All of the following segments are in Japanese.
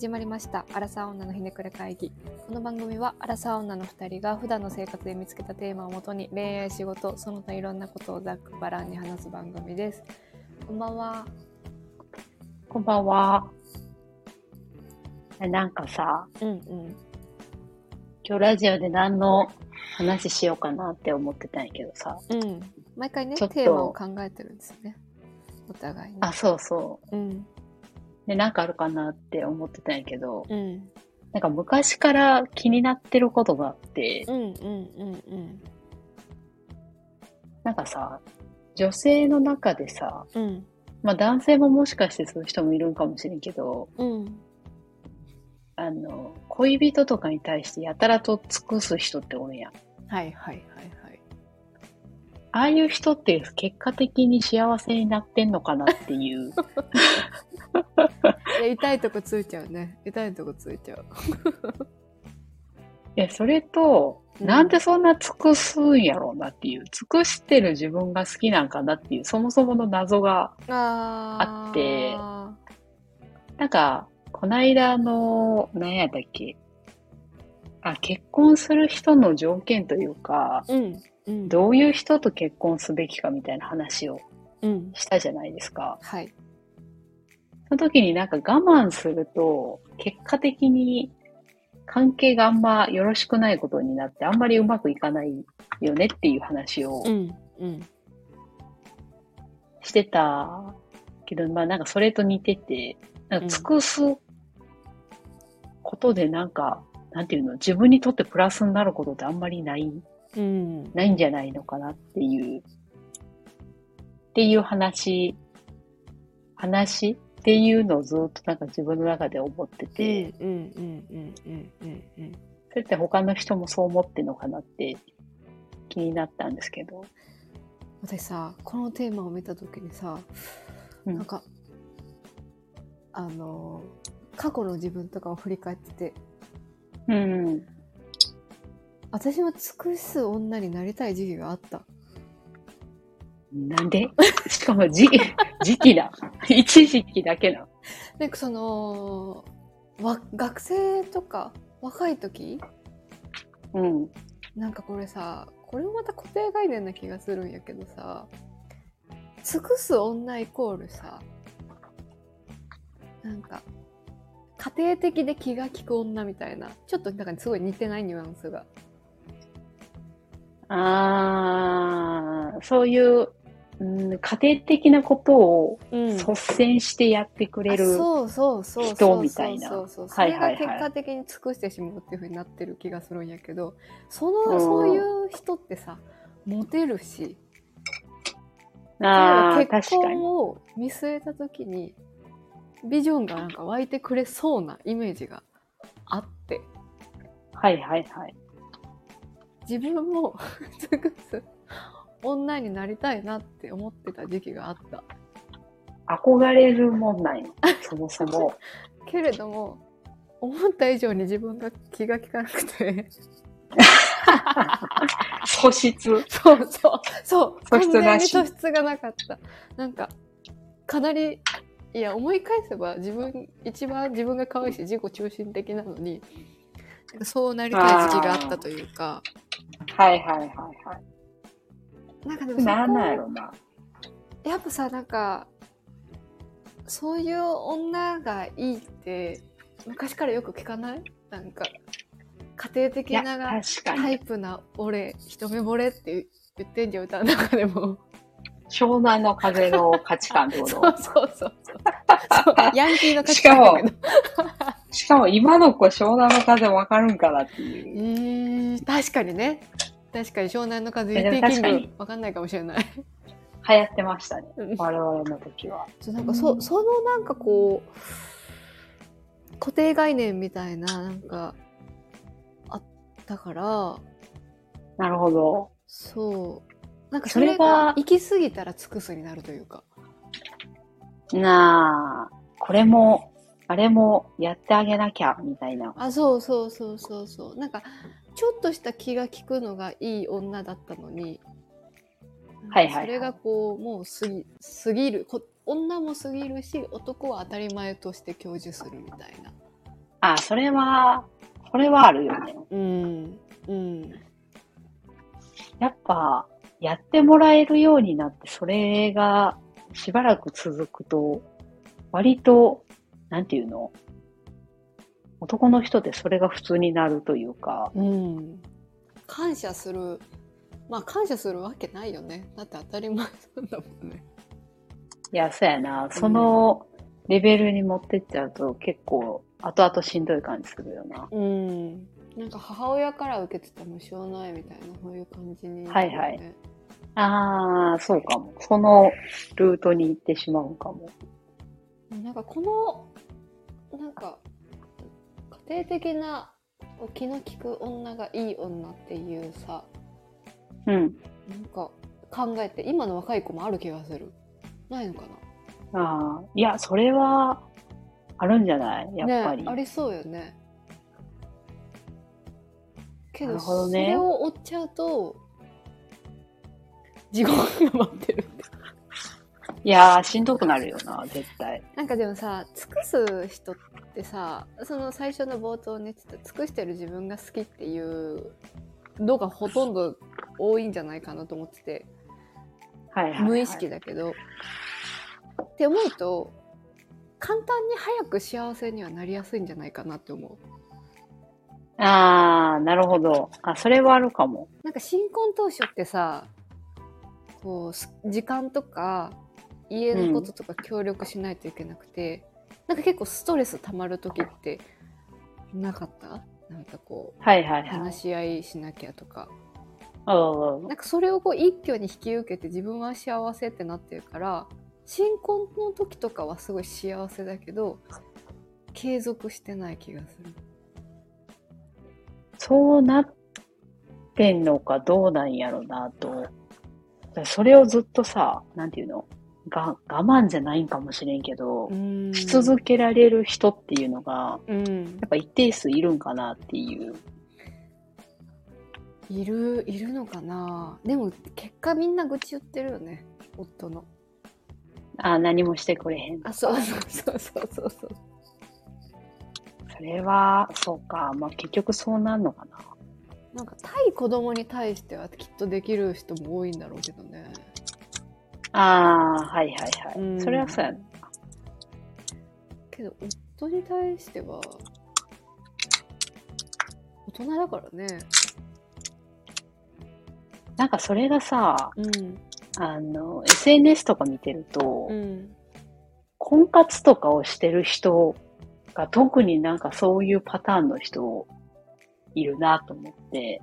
始まりました。アラサー女のひねくれ会議。この番組はアラサー女の2人が普段の生活で見つけたテーマをもとに恋愛仕事その他いろんなことをざっくばらんに話す番組です。こんばんは。こんばんは。なんかさ、うんうん。今日ラジオで何の話しようかなって思ってたんやけどさ。うん。毎回ねテーマを考えてるんですよね。お互いに。あ、そうそう。うんで、なんかあるかなって思ってたんやけど、うん。なんか昔から気になってることがあって、うんうんうんうん。なんかさ、女性の中でさ、うん。まあ男性ももしかしてそういう人もいるんかもしれんけど、うん。あの、恋人とかに対してやたらと尽くす人っておるやん。はいはいはいはいああいう人って結果的に幸せになってんのかなっていう。いや痛いとこついちゃうね。痛いとこついちゃう。いや、それと、うん。なんでそんな尽くすんやろうなっていう、尽くしてる自分が好きなんかなっていう、そもそもの謎が、ああって。なんか、こないだの、何やったっけ。あ、結婚する人の条件というか、うんうん。どういう人と結婚すべきかみたいな話をうん。したじゃないですか。はい。その時になんか我慢すると、結果的に関係があんまよろしくないことになって、あんまりうまくいかないよねっていう話をうん。うん。してたけど、まあなんかそれと似てて、なんか尽くすことでなんか、なんていうの、自分にとってプラスになることってあんまりない、うんないんじゃないのかなっていう、っていう話、話？っていうのをずっとなんか自分の中で思ってうんて、うんうんうんうんうんうん。それって他の人もそう思ってんのかなって気になったんですけど。私さこのテーマを見た時にさ、うん。なんかあの過去の自分とかを振り返ってて。うん。私も尽くす女になりたい時期があったなんで？しかもじ時期だ。一時期だけな。なんかそのわ学生とか若い時？うん。なんかこれさこれもまた固定概念な気がするんやけどさ尽くす女イコールさなんか家庭的で気が利く女みたいなちょっとなんかすごい似てないニュアンスがああ、そういう、うん、家庭的なことをうん率先してやってくれある。そうそうそうそう人みたいなそれが結果的に尽くしてしまうっていう風になってる気がするんやけどその、うんそういう人ってさモテるし結。婚を見据えた時にビジョンがなんか湧いてくれそうなイメージがあってはいはいはい。自分も 尽くす女になりたいなって思ってた時期があった。憧れるもんないの。そもそも。けれども思った以上に自分が気が利かなくて。素質。そうそう。そう。素質なし。完全に素質がなかった。なんかかなりいや思い返せば自分一番自分が可愛いし自己中心的なのにそうなりたい時期があったというかはいはいはいはい。なんかでもならないやろな。やっぱさなんかそういう女がいいって昔からよく聞かない？なんか家庭的な。タイプな俺一目惚れって言ってんじゃん歌の中でも湘南の風の価値観ってこそうと？そうそうそう。そうヤンキーの価値観だけど。しかも今の子湘南の風わかるんかなっていう。えー、確かにね。確かに湘南の風えでも UT キわかんないかもしれない。流行ってましたね。うん。我々の時は。そうなんかそそのなんかこう固定概念みたいななんかあったから。なるほど。そうなんかそれがが行き過ぎたら尽くすになるというかなあ、これも、あれもやってあげなきゃ、みたいな。あそうそうそうそうそうなんかちょっとした気が利くのがいい女だったのにはいはいはいそれがこうもう過ぎ過ぎるこ女も過ぎるし男は当たり前として享受するみたいなあ、それは、それはあるよね。うん。うん。やっぱ、やってもらえるようになって、それがしばらく続くと、割と、なんていうの？男の人ってそれが普通になるというか、うん。感謝する。まあ感謝するわけないよね。だって当たり前なんだもんね。いや、そうやな。そのレベルに持ってっちゃうと結構後々しんどい感じするよな。うん。なんか母親から受けてた無償ないみたいな、そういう感じに、はいはい。ああ、そうかも。そのルートに行ってしまうかも。なんかこの、なんか、家庭的な気の利く女がいい女っていうさ、うん。なんか考えて、今の若い子もある気がする。ないのかああ、いや、それはあるんじゃない？やなっぱり。ねありそうよね。けど、どねそれを追っちゃうと、地獄が待ってる。いやー、しんどくなるよな、絶対。なんかでもさ、尽くす人ってさ、その最初の冒頭に言ってた、尽くしてる自分が好きっていうのがほとんど多いんじゃないかなと思ってて、はいはい、はい。無意識だけど。って思うと、簡単に早く幸せにはなりやすいんじゃないかなって思う。ああ、なるほど。あ、それはあるかも。なんか新婚当初ってさ、こう、す時間とか、家のこととか協力しないといけなくて、なんか結構ストレス溜まる時ってなかった？なんかこう、はいはいはい。話し合いしなきゃとか。うんなんかそれをこう一挙に引き受けて自分は幸せってなってるから、新婚の時とかはすごい幸せだけど、継続してない気がする。そうなってんのかどうなんやろなと。それをずっとさ、なんていうの？が我慢じゃないんかもしれんけど、うんし続けられる人っていうのが、うんやっぱ一定数いるんかなっていう。いる、いるのかな？でも結果みんな愚痴言ってるよね。夫の。あ何もしてくれへん。あ、そうそうそうそうそうそう。それは、そうか。まあ結局そうなんのかな。なんか対子供に対してはきっとできる人も多いんだろうけどね。ああ、はいはいはい。うんそれはそうやな。けど夫に対しては大人だからね。なんかそれがさ、うん。あの、SNS とか見てると、うん。婚活とかをしてる人が特になんかそういうパターンの人いるなと思って、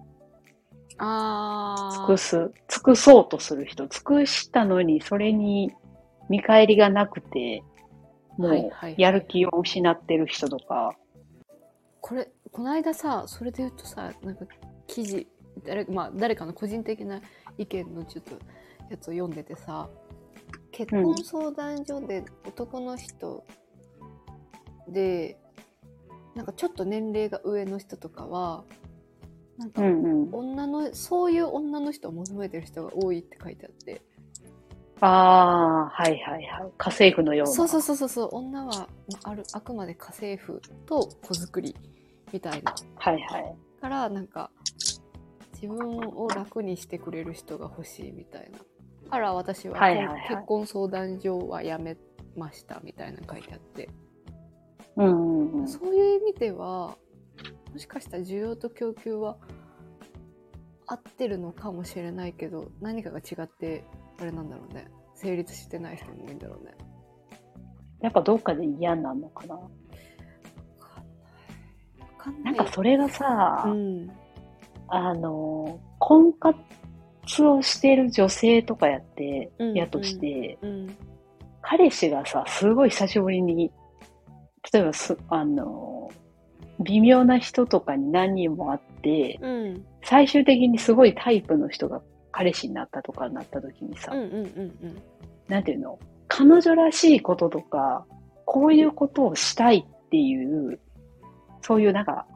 あ尽くす、尽くそうとする人、尽くしたのにそれに見返りがなくて、もはいはいはい。うやる気を失ってる人とか、これ、この間さ、それで言うとさ、なんか記事、誰,、まあ、誰かの個人的な意見のちょっとやつを読んでてさ、結婚相談所で男の人で、なんかちょっと年齢が上の人とかは、なんかうんうん。女の、そういう女の人を求めてる人が多いって書いてあって。ああ、はいはいはい。家政婦のような。そうそうそうそうそう、女は、まあ、ある、あくまで家政婦と子作りみたいな。はいはい。から、なんか、自分を楽にしてくれる人が欲しいみたいな。から私は、はいはいはい結婚相談所は辞めましたみたいなの書いてあって。うんうんうん。そういう意味では、もしかしたら需要と供給は合ってるのかもしれないけど、何かが違って、あれなんだろうね。成立してない人も多いんだろうね。やっぱどっかで嫌になるのかな。わかんな。ないんかそれがさ、うん。あの、婚活をしてる女性とかやって、うんやとして、うん。彼氏がさ、すごい久しぶりに、例えばす、あの、微妙な人とかに何人も会って、うん。最終的にすごいタイプの人が彼氏になったとかになった時にさ、うんうんうんうん。なんていうの？彼女らしいこととか、こういうことをしたいっていう、そういうなんか、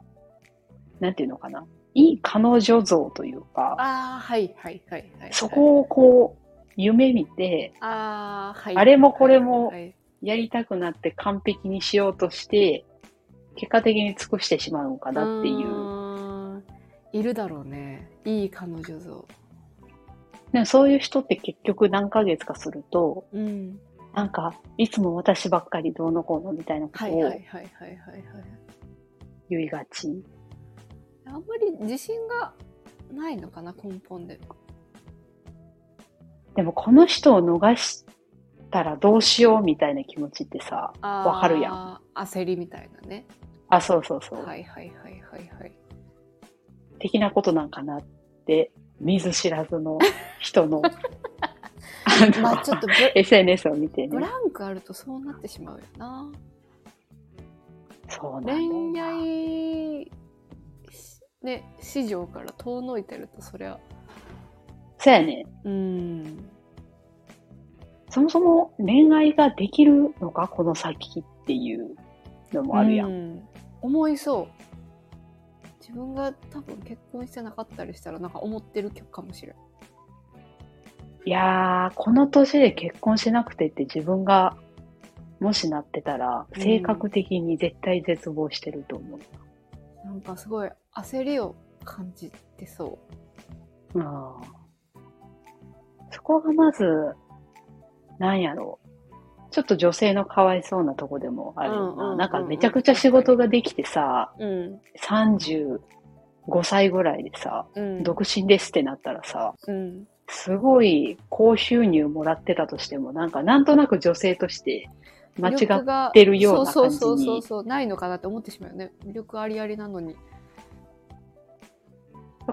なんていうのかな？いい彼女像というか、ああ、はいはいはいはい。そこをこう、夢見て、ああ、はい。あれもこれもはいやりたくなって完璧にしようとして、結果的に尽くしてしまうのかなっていう。う。いるだろうね。いい彼女像。でもそういう人って結局何ヶ月かすると、うん。なんか、いつも私ばっかりどうのこうのみたいなことをはいはいはいはいはいはい。言いがち。あんまり自信がないのかな、根本で。でもこの人を逃したらどうしようみたいな気持ちってさ、わわかるやん。焦りみたいなね。あ、そうそうそう。はいはいはいはいはい。的なことなんかなって、見ず知らずの人の、あの、まあちょっとブ SNS を見てね。ブランクあるとそうなってしまうよな。そうなんだよ恋な。愛、ね、市場から遠のいてるとそりゃ、そうやね。うん。そもそも恋愛ができるのかこの先っていうのもあるやん。うん思いそう。自分が多分結婚してなかったりしたらなんか思ってるかもしれん。いやー、この年で結婚しなくてって自分がもしなってたら、うん性格的に絶対絶望してると思う。なんかすごい焦りを感じてそあーそこがまず、なんやろう。ちょっと女性のかわいそうなとこでもあるよな。なんかめちゃくちゃ仕事ができてさ、う。うん。35歳ぐらいでさ、うん。独身ですってなったらさ、うん。すごい高収入もらってたとしても、なんかなんとなく女性として間違っがてるような感じそうそうそうに、そうないのかなって思ってしまうよね魅力ありありなのに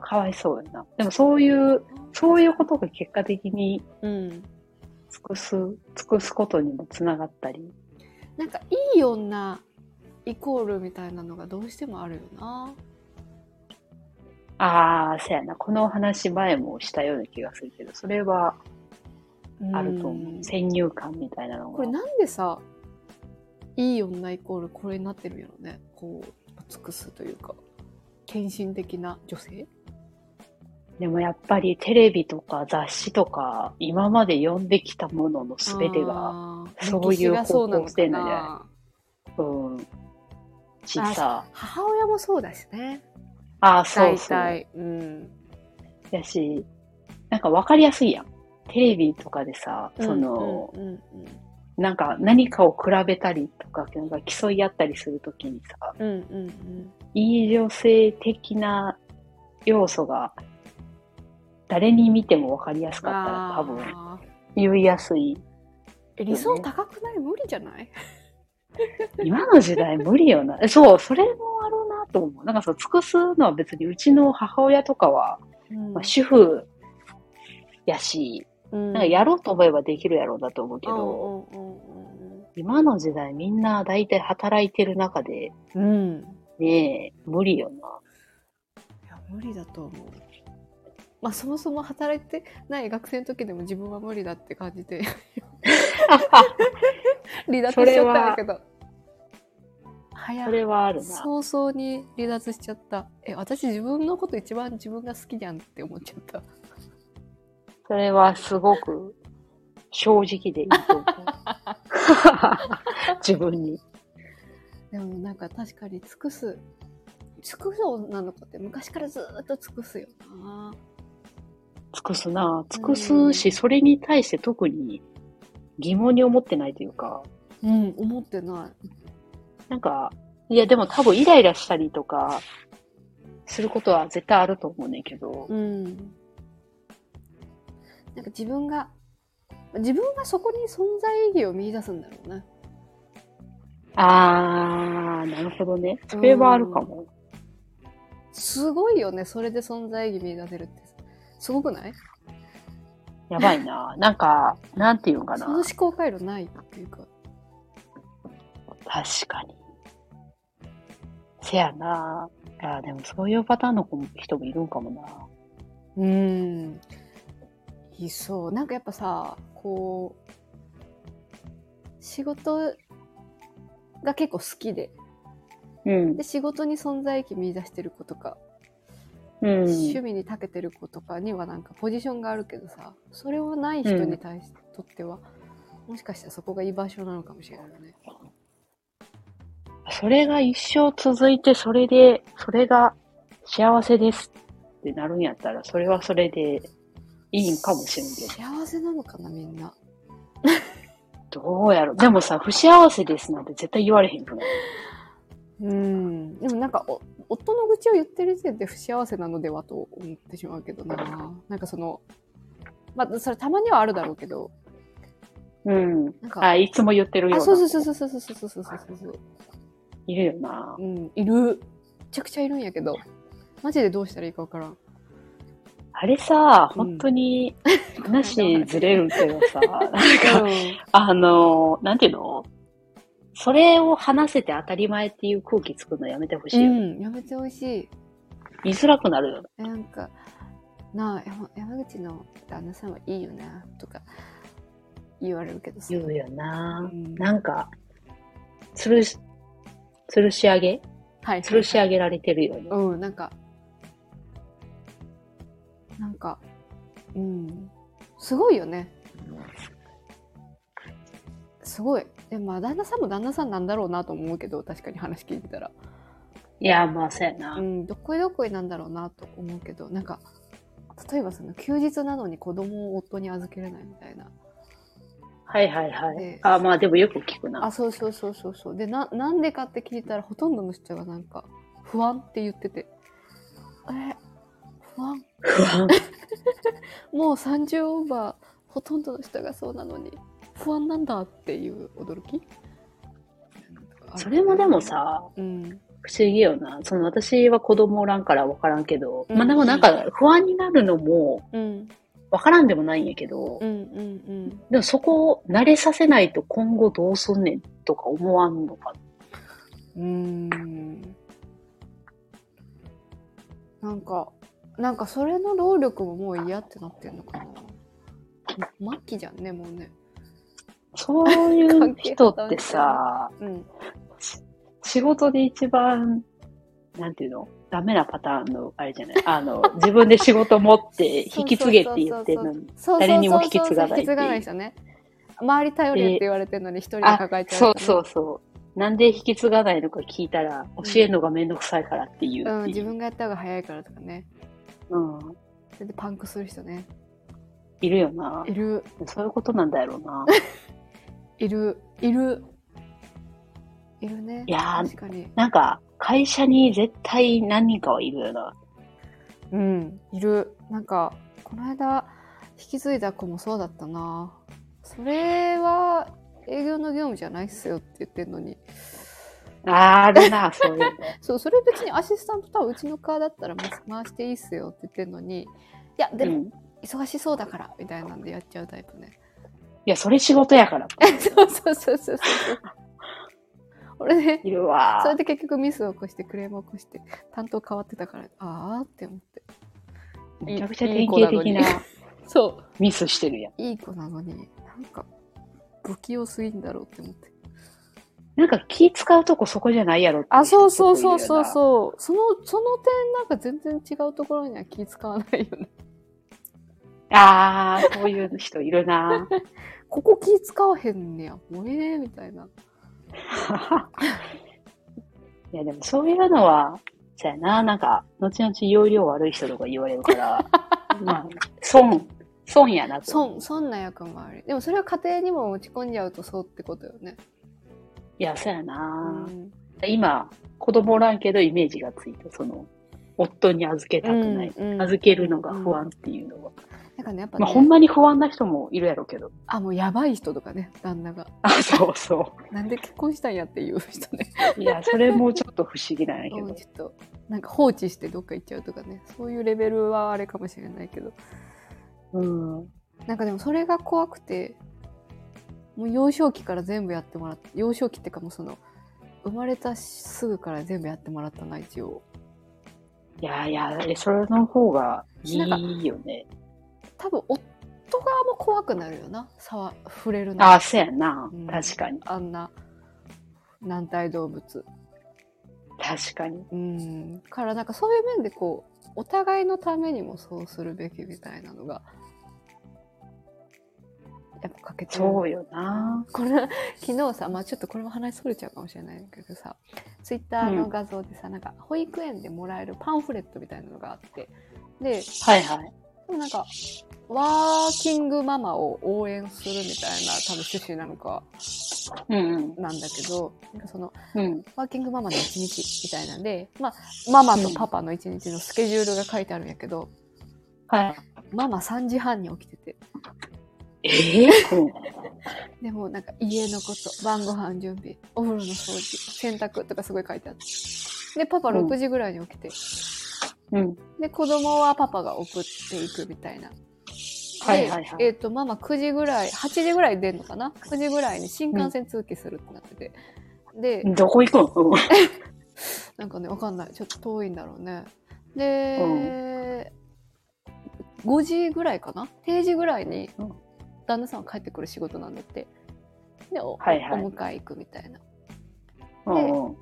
かわいそうやな。でもそういう、そういうことが結果的にうん尽くす、尽くすことにもつながったり。なんかいい女イコールみたいなのがどうしてもあるよなああ、そうやな。このお話前もしたような気がするけど、それはあると思う。ん先入観みたいなのが。これなんでさいい女イコールこれになってるんやろねこう尽くすというか献身的な女性でもやっぱりテレビとか雑誌とか、今まで読んできたもののすべてが、そういう方向性かなんじゃないな。うん。しさ、母親もそうだしね。ああ、そう大そう。体。うん。やし、なんかわかりやすいやん。テレビとかでさ、その、うんうんうん。なんか何かを比べたりとか、なんか競い合ったりするときにさ、うんうんうん。いい女性的な要素が誰に見てもわかりやすかったら多分。あ言いやすい。ーえ理想高くない？無理じゃない？今の時代無理よな。えそう、それもあるなと思う。なんかそう、尽くすのは別にうちの母親とかは、うん。まあ、主婦やし、うん。なんかやろうと思えばできるやろうだと思うけど、うんうんうん今の時代みんな大体働いてる中で、うんうん。ねえ、無理よな。いや無理だと思うまあそもそも働いてない学生の時でも自分は無理だって感じて 離脱しちゃったんだけど早それはあるな。早々に離脱しちゃったえ私自分のこと一番自分が好きじゃんって思っちゃったそれはすごく正直でいいと思う。自分に。でもなんか確かに尽くす尽くす女の子って昔からずーっと尽くすよな尽くすな。尽くすし、それに対して特に疑問に思ってないというか、うん思ってないなんか、いやでも多分イライラしたりとか、することは絶対あると思うねんけど、うん。なんか自分が、自分がそこに存在意義を見出すんだろうね。あー、なるほどね。それはあるかも。すごいよね、それで存在意義見出せるって。すごくない？やばいな。なんか、なんていうんかな。その思考回路ないっていうか。確かに。せやな。いや、でもそういうパターンの子も人もいるんかもな。うん。いそう。なんかやっぱさ、こう、仕事が結構好きで、うんで、。仕事に存在意義見出してる子とか、うん。趣味に長けてる子とかにはなんかポジションがあるけどさそれをない人に対し、とってはもしかしたらそこが居場所なのかもしれないね。それが一生続いて、それで、それが幸せですってなるんやったら、それはそれでいいんかもしれんけど。幸せなのかな、みんな。どうやろ。でもさ、不幸せですなんて絶対言われへんくない？うん。でもなんか、お夫の愚痴を言ってる時点で不幸せなのではと思ってしまうけどな。なんかその、まあ、それたまにはあるだろうけど、うん。なんか、あ、いつも言ってるようあ、な。そうそうそうそうそうそうそうそうそうそう。いるよな。うん、いる。めちゃくちゃいるんやけど、マジでどうしたらいいかわからん。あれさ、うん本当に話ずれるけどさ、なんか、うんあの、なんていうのそれを話せて当たり前っていう空気作るのやめてほしいよ。うん、やめてほしい。言いづらくなるよ。えなんか、なあ、山山口の旦那さんはいいよな、とか言われるけどさ。言うよな。うんなんか、吊るし、吊るし上げ？はい。吊るし上げられてるよね。うん、なんか、なんか、うん、すごいよね。すごい。でも、まあ旦那さんも旦那さんなんだろうなと思うけど、確かに話聞いてたら。いや、まあ、そうやな。うん、どっこいどっこいなんだろうなと思うけど、なんか、例えばその休日なのに子供を夫に預けれないみたいな。はいはいはでい。あ、まあでもよく聞くな。あ、そうそうそうそうそう。で、な、なんでかって聞いたら、ほとんどの人がなんか、不安って言ってて。え、不安不安。もう30オーバー、ほとんどの人がそうなのに、不安なんだっていう驚き？それもでも、さ、うん。不思議よな。その私は子供おらんから分からんけど、うんまあでもなんか不安になるのもうん。分からんでもないんやけど、うんうんうん。でもそこを慣れさせないと今後どうすんねんとか思わんのか。うーん。なんか、なんかそれの労力ももう嫌ってなってんのかな。末期じゃんね、もうね。そういう人ってさ、うん。仕事で一番、なんていうの？ダメなパターンの、あれじゃない？あの、自分で仕事持って引き継げって言ってるのに。誰にも引き継がない引き継がない人ね。周り頼れって言われてるのに一人であ抱え、ちゃうそうそうそう。なんで引き継がないのか聞いたら、教えるのがめんどくさいからっていうっていう。うん、自分がやった方が早いからとかね。うん。それでパンクする人ね。いるよな。いる、そういうことなんだろうな。いる、いる。いるね。いやー確かに。なんか、会社に絶対何人かはいるよな。うん、いる。なんか、この間、引き継いだ子もそうだったな。それは、営業の業務じゃないっすよって言ってんのに。ああるな、そういうの。そう、それ別にアシスタントとはうちの課だったら回回していいっすよって言ってんのに、いや、でも、うん忙しそうだから、みたいなんでやっちゃうタイプね。いや、それ仕事やから。そうそうそうそうそう。俺ね、いるわそ。れで結局ミスを起こしてクレームを起こして担当変わってたからああって思ってめちゃくちゃ典型的な そミスしてるやん。ういい子なのになんか不器用すぎんだろうって思ってなんか気使うとこそこじゃないやろっていあそうそうそうそうう。そうそのその点なんか全然違うところには気使わないよね ああ、そういう人いるな。ここ気使わへんねやもうええみたいな いや、でもそういうのは、そうやな、なんか、後々容量悪い人とか言われるから、まあ、損、損やなと。損損な役もあるでもそれは家庭にも持ち込んじゃうとそうってことよねいや、そうやうな。ん今、子供おらんけどイメージがついた、その、夫に預けたくない。うんうん預けるのが不安っていうのは。なんかねやっぱね、まあ、ほんまに不安な人もいるやろうけど。あもうやばい人とかね旦那があ、そうそなんで結婚したんやっていう人ね。う。いや、それもちょっと不思議なんやけど うん。ちょっと、なんか放置してどっか行っちゃうとかね。そういうレベルはあれかもしれないけど。うん。なんかでもそれが怖くて、もう幼少期から全部やってもらって、幼少期ってかもうその、生まれたすぐから全部やってもらったな、一応。いやいや、えそれの方がいいよね。多分、夫側も怖くなるよな。触、触れるの。ああ、そうやなうん。確かに。あんな、軟体動物。確かに。うん。からなんかそういう面でこう、お互いのためにもそうするべきみたいなのが、やっぱかけてるそうよな。これ昨日さ、まあ、ちょっとこれも話それちゃうかもしれないけどさツイッターの画像でさ、なんか保育園でもらえるパンフレットみたいなのがあってではいはい。でもなんかワーキングママを応援するみたいな多分趣旨なのかうんなんだけどなんかそのうん。うん。ワーキングママの一日みたいなんで、まあ、ママとパパの一日のスケジュールが書いてあるんやけど、はい。ママ3時半に起きててええうん。でもなんか家のこと晩ご飯準備お風呂の掃除洗濯とかすごい書いてあってでパパうん6時ぐらいに起きて、うん。で子供はパパが送っていくみたいな。はいはいはいでえっ、と、ママ9時ぐらい、8時ぐらい出んのかな ?9 時ぐらいに新幹線通勤するってなってて。で、どこ行くの？う んなんかね、わかんない。ちょっと遠いんだろうね。で、5時ぐらいかな？定時ぐらいにうん旦那さんが帰ってくる仕事なんだって。で、お,、はいはいお迎え行くみたいな。うんうん。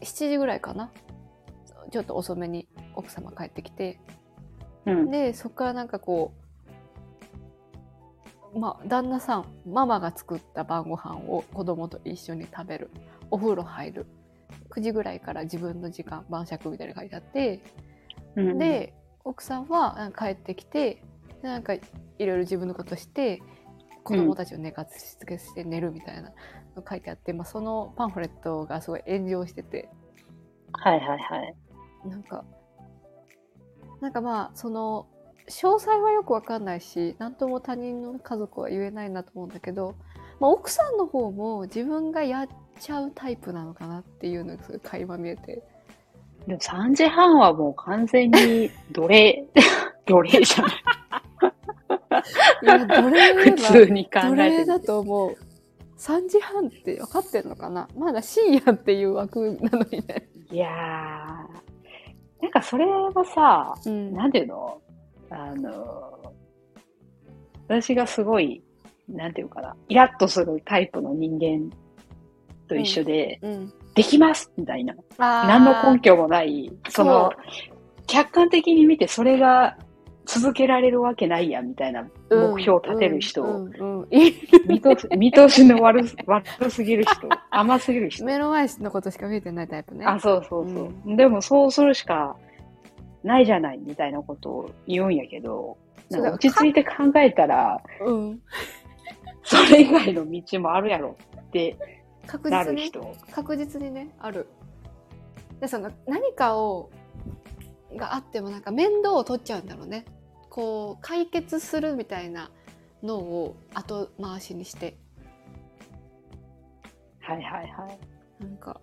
7時ぐらいかな？ちょっと遅めに奥様帰ってきて。うん。で、そこからなんかこう、まあ、旦那さん、ママが作った晩ご飯を子供と一緒に食べる。お風呂入る。9時ぐらいから自分の時間、晩酌みたいなの書いてあって、うん、で、奥さんは帰ってきて、でなんかいろいろ自分のことして、子供たちを寝かしつけして寝るみたいなの書いてあって、まあ、そのパンフレットがすごい炎上してて、はいはいはい。なんか、なんかまあ、その、詳細はよくわかんないし、なんとも他人の家族は言えないなと思うんだけど、まあ、奥さんの方も自分がやっちゃうタイプなのかなっていうのがすごい垣間見えて。でも3時半はもう完全に奴隷、奴隷じゃない。いや、どれ普通に考どえてれだみて。と思う。3時半って分かってんのかな？まだ深夜っていう枠なのにね。いやー、なんかそれもさ、うん。なんていうの？あの、私がすごい、なんていうかな、イラッとするタイプの人間と一緒で、うん。できますみたいな。何の根拠もない、その客観的に見てそれが続けられるわけないや、みたいなうん目標を立てる人、うんうんうんい見通しの悪す悪すぎる人、甘すぎる人。目の前のことしか見えてないタイプね。あ、そうそうそう。でもそうするしかないじゃないみたいなことを言うんやけど、落ち着いて考えたら、うん。それ以外の道もあるやろって確実に、なる人。確実にね、ある。で、その、何かを、があってもなんか面倒を取っちゃうんだろうね。こう、解決するみたいなのを後回しにして。はいはいはい。なんか、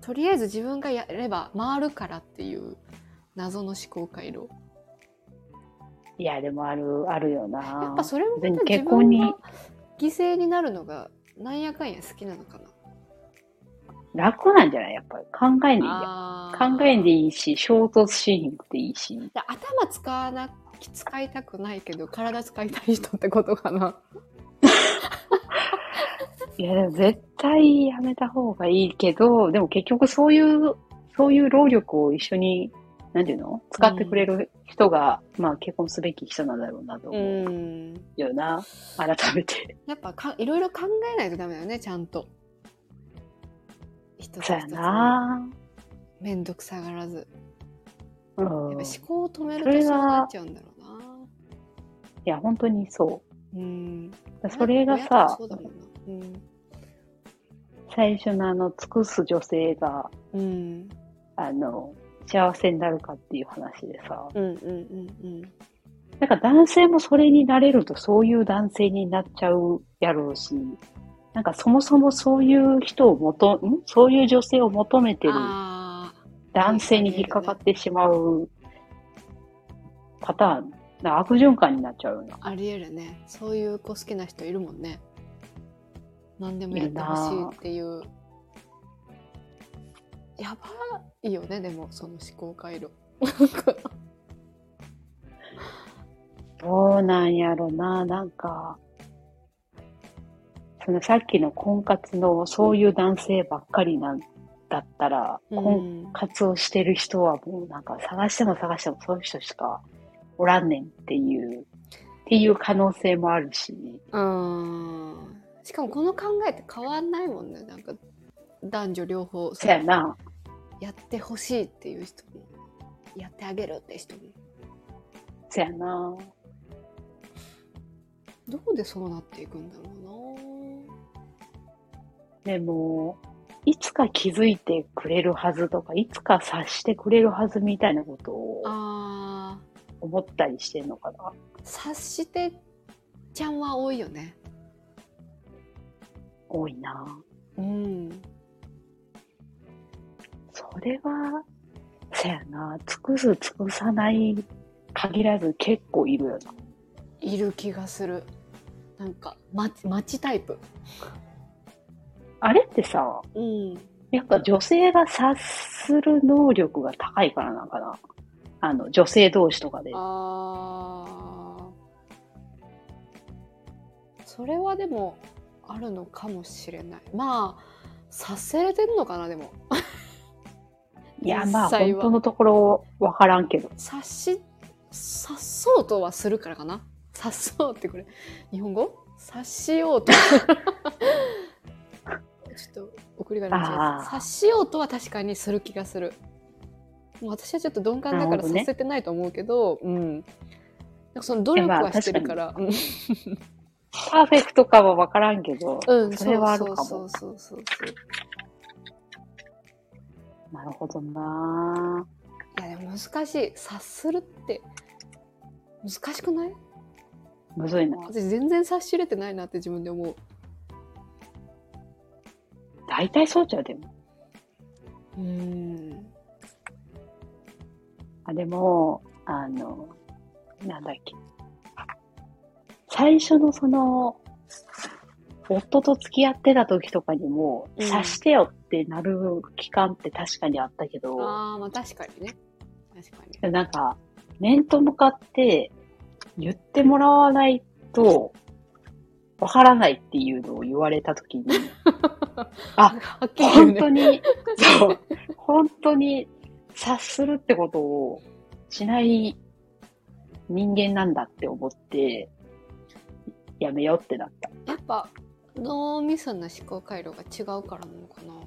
とりあえず自分がやれば回るからっていう謎の思考回路。いや、でもある、あるよな。やっぱそれもまた別に自結婚に分が犠牲になるのがなんやかんや好きなのかな。楽なんじゃない？やっぱり。考えんでいいや考えんでいいし、衝突しひんくていいし。で頭使わな使いたくないけど体使いたい人ってことかな？いや、でも絶対やめた方がいいけど、でも結局そういう、そういう労力を一緒に、なんていうの？使ってくれる人が、まあ結婚すべき人なんだろうなと思うんよな。改めて。やっぱかいろいろ考えないとダメだよねちゃんと。一つそうやなめんどくさがらず。うん。やっぱ思い考を止めるとそうなっちゃうんだろうな。や、本当にそうん。う。それがさ。うん。最初のあの、尽くす女性が、うん。あの、幸せになるかっていう話でさ、うんうんうんうん。なんか男性もそれになれるとそういう男性になっちゃうやろうし、なんかそもそもそういう人を求、ん？そういう女性を求めてる。男性に引っかかってしまうパターン、な悪循環になっちゃうよな。ありえるね。そういう子好きな人いるもんね。何でもやってほしいっていう。やばいよね、でも、その思考回路。どうなんやろな、なんか、そのさっきの婚活のそういう男性ばっかりなんだったら、婚うん活をしてる人はもうなんか探しても探してもそういう人しかおらんねんっていうっていう可能性もあるし。うーん。しかもこの考えって変わんないもんね。なんか、男女両方。そやな。やってほしいっていう人も、やってあげるって人も。そやな。どこでそうなっていくんだろでも、いつか気づいてくれるはずとか、いつか察してくれるはずみたいなことを思ったりしてんのかな？ー、察してちゃんは多いよね。多いな。うん。それは、そやな。尽くす尽くさない限らず結構いるよな。いる気がする。なんか、ま、待ちタイプ。あれってさ、うん。やっぱ女性が察する能力が高いからなんかな。あの、女性同士とかで。あー。それはでも、あるのかもしれない。まあ、察せれてるのかな、でも。いや、まあ、本当のところわからんけど。察し、察そうとはするからかな。察そうってこれ、日本語？察しようと。ちょっと送りが間違あーえた。察しようとは確かにする気がする。もう私はちょっと鈍感だからさせてないと思うけど、うん。なんかその努力はしてるから。うんパーフェクトかはわからんけど、うん、それはあるかもそうそうそうそうそう。なるほどないや、でも難しい。察するって、難しくない？むずいな。私全然察しれてないなって自分で思う。大体そうちゃう、でも。うーん。あ、でも、あの、なんだっけ。最初のその、夫と付き合ってた時とかにも、うん察してよってなる期間って確かにあったけど、ああ、まあ確かにね。確かに。なんか、面と向かって言ってもらわないと、わからないっていうのを言われた時に、あ、はっきり言うね。本当に、そう、本当に察するってことをしない人間なんだって思って、やめようってなった。やっぱ脳みその思考回路が違うからなのかな。っ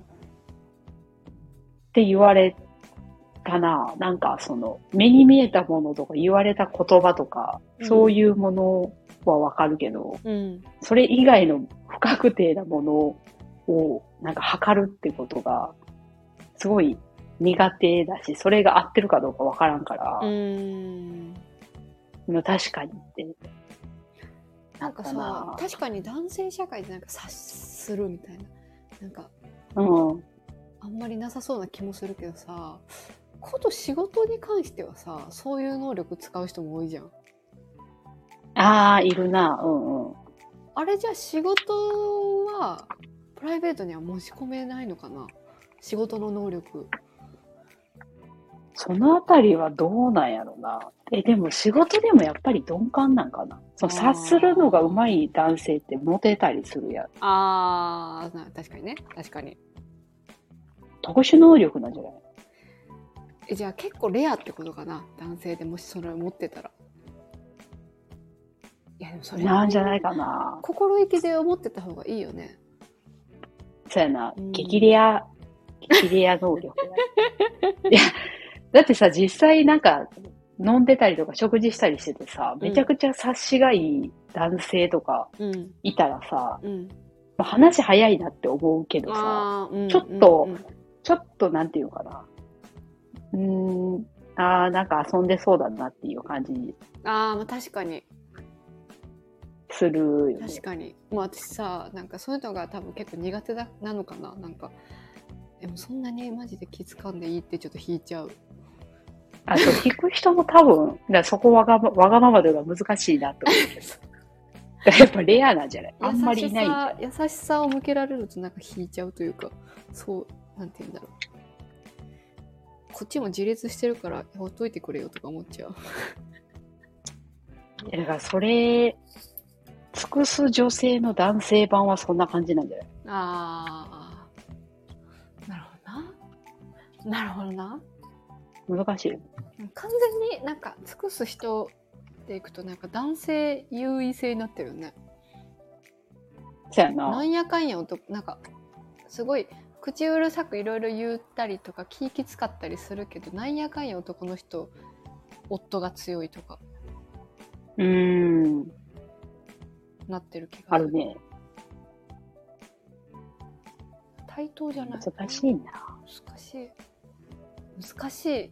て言われたな。なんかその、目に見えたものとか言われた言葉とか、うんそういうものはわかるけど、うん。それ以外の不確定なものをなんか測るってことが、すごい苦手だし、それが合ってるかどうかわからんからう、ーん。まあ確かにって。なんかかさな、確かに男性社会でなんか察するみたいな。なんか、うん。あんまりなさそうな気もするけどさ、こと仕事に関してはさ、そういう能力使う人も多いじゃん。ああ、いるな。うんうん。あれじゃあ仕事は、プライベートには持ち込めないのかな？仕事の能力。そのあたりはどうなんやろな。え、でも仕事でもやっぱり鈍感なんかな。その察するのが上手い男性ってモテたりするやん。あー、な確かにね。確かに。特殊能力なんじゃない？えじゃあ結構レアってことかな？男性でもしそれを持ってたら。いやでもそれはなんじゃないかな。心意気で思ってた方がいいよね。そうやなう。ん激レア、激レア能力や。いや、だってさ、実際なんか、飲んでたりとか食事したりしててさ、めちゃくちゃ察しがいい男性とかうん。いたらさ、うん。まあ話早いなって思うけどさ、うんちょっとうんうんちょっとなんていうかな。うーん、ああ、なんか遊んでそうだなっていう感じああ確かに。するよね。確かに。もう私さ、なんかそういうのが多分結構苦手だなのかななんか。でもそんなにマジで気づかんでいいってちょっと引いちゃう。あと、聞く人も多分、だそこわがまわがままでは難しいなって思うけど。やっぱレアなんじゃない？あんまりいない優しさを向けられるとなんか引いちゃうというか、そう、なんて言うんだろう。こっちも自立してるからほっといてくれよとか思っちゃう。だからそれ、尽くす女性の男性版はそんな感じなんじゃない？ああ。なるほどな。なるほどな。難しい。完全になんか尽くす人ていくとなんか男性優位性になってるよね。そうやな。なんやかんや男なんかすごい口うるさくいろいろ言ったりとか気きつかったりするけどなんやかんや男の人夫が強いとかうーん。なってる気があるね。対等じゃない難しいな。難しい難しいい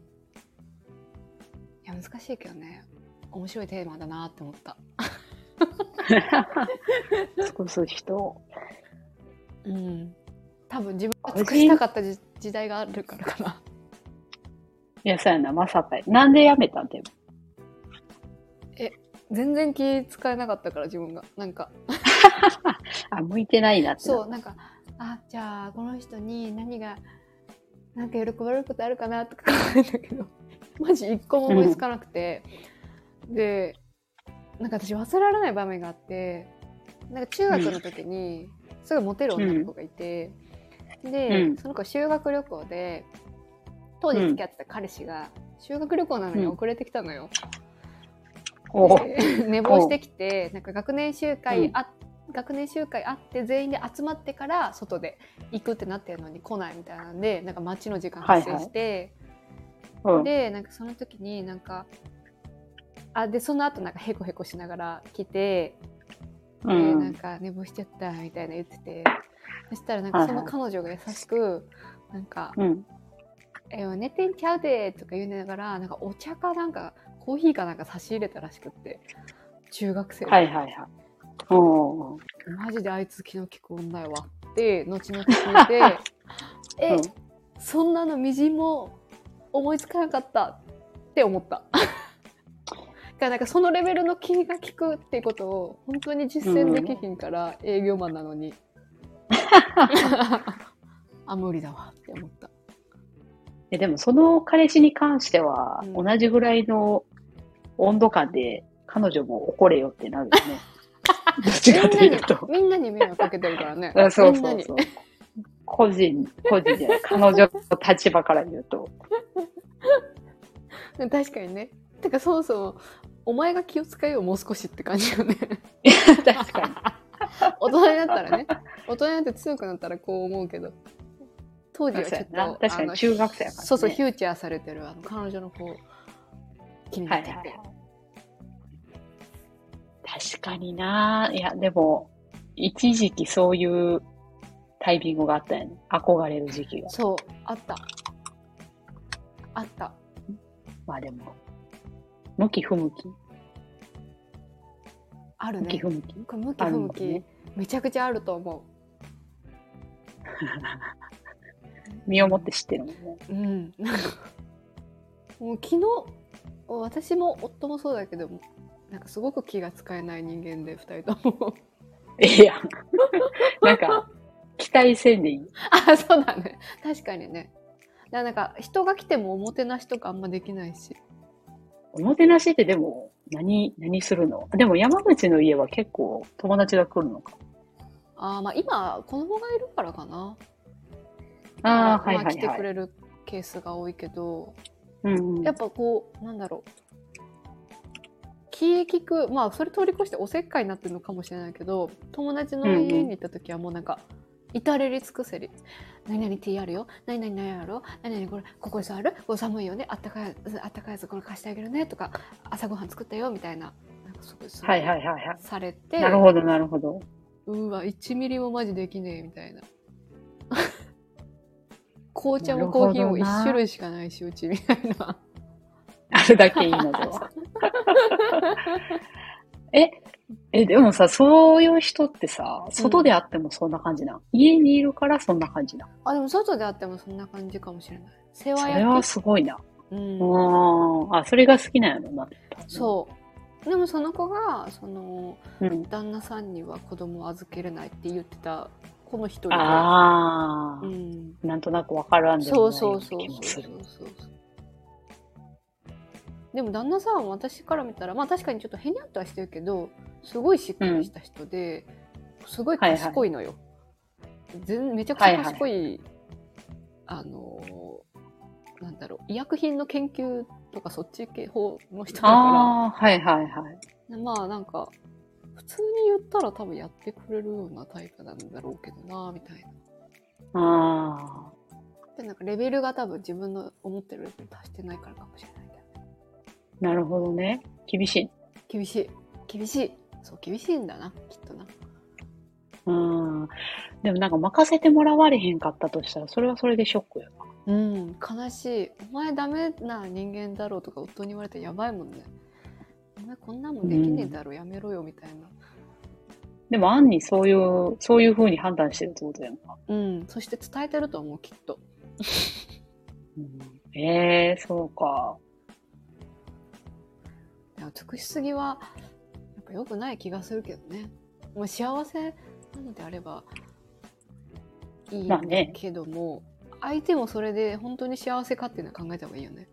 や難しいけどね面白いテーマだなって思った尽くす人。うん多分自分が尽くしたかったじ時代があるからかないや、そうやな。まさかや。なんで辞めたん？でも。全然気使えなかったから自分が。なんか。あ、向いてないなって。そうなんかあじゃあこの人に何がなんか喜ばれることあるかなとか考えたけど。マジ一個も思いつかなくて、でなんか私忘れられない場面があってなんか中学の時にすごいモテる女の子がいて、で、うん。その子修学旅行で当時付き合ってた彼氏が修学旅行なのに遅れてきたのよ。おうで 寝坊してきてなんか学年集会うんあ、学年集会あって全員で集まってから外で行くってなってるのに来ないみたいなんでなんか待ちの時間発生して、うん。でなんかその時になんかあでその後なんかヘコヘコしながら来て、うでなんん。か寝坊しちゃったみたいな言っててそしたらなんかその彼女が優しくなんかうん。「え寝てんちゃうで」とか言いながらなんかお茶かなんかコーヒーかなんか差し入れたらしくって中学生ではいはいはい。マジであいつ気の利く女やわって後々聞いて え、うんそんなのみじんも思いつかなかったって思った。だからなんかそのレベルの気が利くっていうことを本当に実践できひんから営業マンなのに、あ無理だわって思った。えでもその彼氏に関しては、うん同じぐらいの温度感で彼女も怒れよってなるよね。どっちかというと。みんなに迷惑かけてるからねあ そうそうそう。個人、個人じゃない。彼女の立場から言うと。確かにねてかそもそもお前が気を使えよもう少しって感じよね確かに。大人になったらね大人になって強くなったらこう思うけど当時はちょっと確かに中学生やから、ね。そうそうフューチャーされてるあの彼女の方気になってて、はいはいはい。確かにな。いや、でも、一時期そういうタイミングがあったよね。憧れる時期が。そうあったあったまあでも、向き不向き？あるね向き不向き？これ向き不向き、のねめちゃくちゃあると思 身をもって知ってるもんね。ううん もう昨日私も夫もそうだけどなんかすごく気が使えない人間で2人とも。いや、なんか、期待せんでいい。あそうだね。確かにね。だなんか人が来てもおもてなしとかあんまできないし。おもてなしってでも、何、何するの？でも山口の家は結構友達が来るのか。あーまあ今子供がいるからかな。ああ、はいまあ来てはいはい。くれるケースが多いけど、うんうん。やっぱこうなんだろう。気利く。まあそれ通り越しておせっかいになってるのかもしれないけど友達の家に行った時はもうなんか、至れり尽くせり「何々ティーあるよ。何々何やろ何々これここに座る？これ寒いよね。あったかいあったかいやつこれ貸してあげるね」とか「朝ごはん作ったよ」みたいな。なんかすごいすごはいはいはいはい。されて。なるほどなるほど。うわ1ミリもマジできねえ。みたいな紅茶もコーヒーも1種類しかないしうちみたいなあるだけいいのでは。え、え、でもさ、そういう人ってさ、外であってもそんな感じな、ん、家にいるからそんな感じな。んあでも外であってもそんな感じかもしれない世話それは焼きすごいな。うんうん。あ、それが好きなんやろな。そうでもその子がそのう。うん。旦那さんには子供を預けれないって言ってたこの一人でああ、うん。なんとなくわからんでそうもないそうそうそうそうそう。でも旦那さんは私から見たらまあ確かにちょっとへにゃっとはしてるけどすごいしっかりした人で、すごい賢いのよ、全めちゃくちゃ賢い、あのなんだろう医薬品の研究とかそっち系方の人だかああ、はいはいはい。ら、まあなんか、普通に言ったら多分やってくれるようなタイプなんだろうけどな、みたいな。ああ、で、なんかレベルが多分自分の思ってるレベルに達してないからかもしれないんだよね。なるほどね。厳しい。厳しい。厳しい。そう、厳しいんだな、きっとな。うん。でもなんか任せてもらわれへんかったとしたら、それはそれでショックよな。うん、悲しい。お前ダメな人間だろうとか夫に言われてやばいもんね。お前こんなもんできねえだろ、やめろよ、みたいな。でも、案にそういう、そういう風に判断してるってことやんか。うん、そして伝えてると思う、きっと。うん、ええそうか。いや尽くしすぎは、やっぱ良くない気がするけどね。まあ、幸せなのであれば、いいけども、相手もそれで本当に幸せかっていうのは考えた方がいいよね。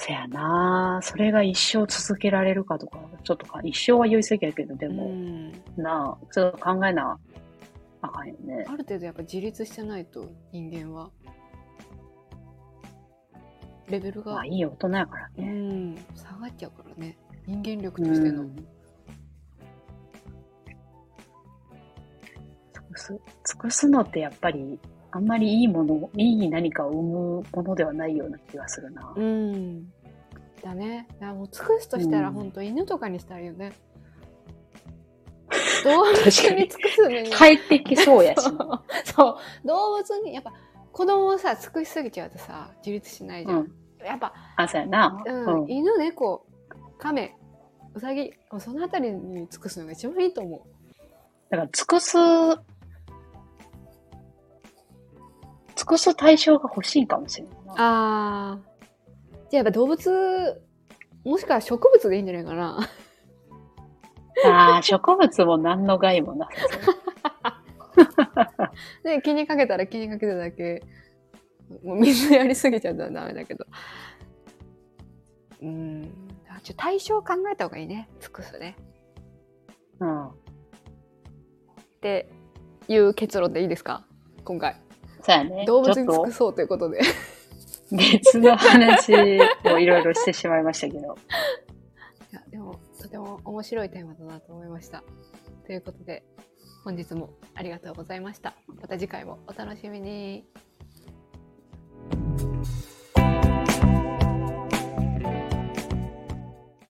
せやなそれが一生続けられるかとか、ちょっとか、一生は言い過ぎやけど、でうも、ん。なあ、ちょっと考えなあかんよねあ。る程度やっぱ自立してないと人間は、レベルがまあ、いい大人やからうね。ん、下がっちゃうからね。人間力としての。うん尽くす、尽くすのってやっぱり、あんまりいいもの、いい何かを生むものではないような気がするな。うん。だね。だからもう尽くすとしたらうん本当犬とかにしたいよね。動物に尽くすのに。帰ってきそうやし そ。うそう。動物に、やっぱ子供をさ、尽くしすぎちゃうとさ、自立しないじゃん。うん。やっぱ、あ、そうやな。うん、うん。犬、猫、亀、うさぎ、そのあたりに尽くすのが一番いいと思だから、尽くす、尽くす対象が欲しいかもしれないな。う。あー。じゃあやっぱ動物、もしくは植物でいいんじゃないかな。ああ、植物も何の害もなさそう。で、気にかけたら気にかけただけ、もう水やりすぎちゃったらダメだけど。うん。あちょ対象を考えた方がいいね。尽くすね。うん。っていう結論でいいですか？今回。そうやね。動物に尽くそうということで。別の話をいろいろしてしまいましたけど。いや、でも、とても面白いテーマだなと思いました。ということで、本日もありがとうございました。また次回もお楽しみに。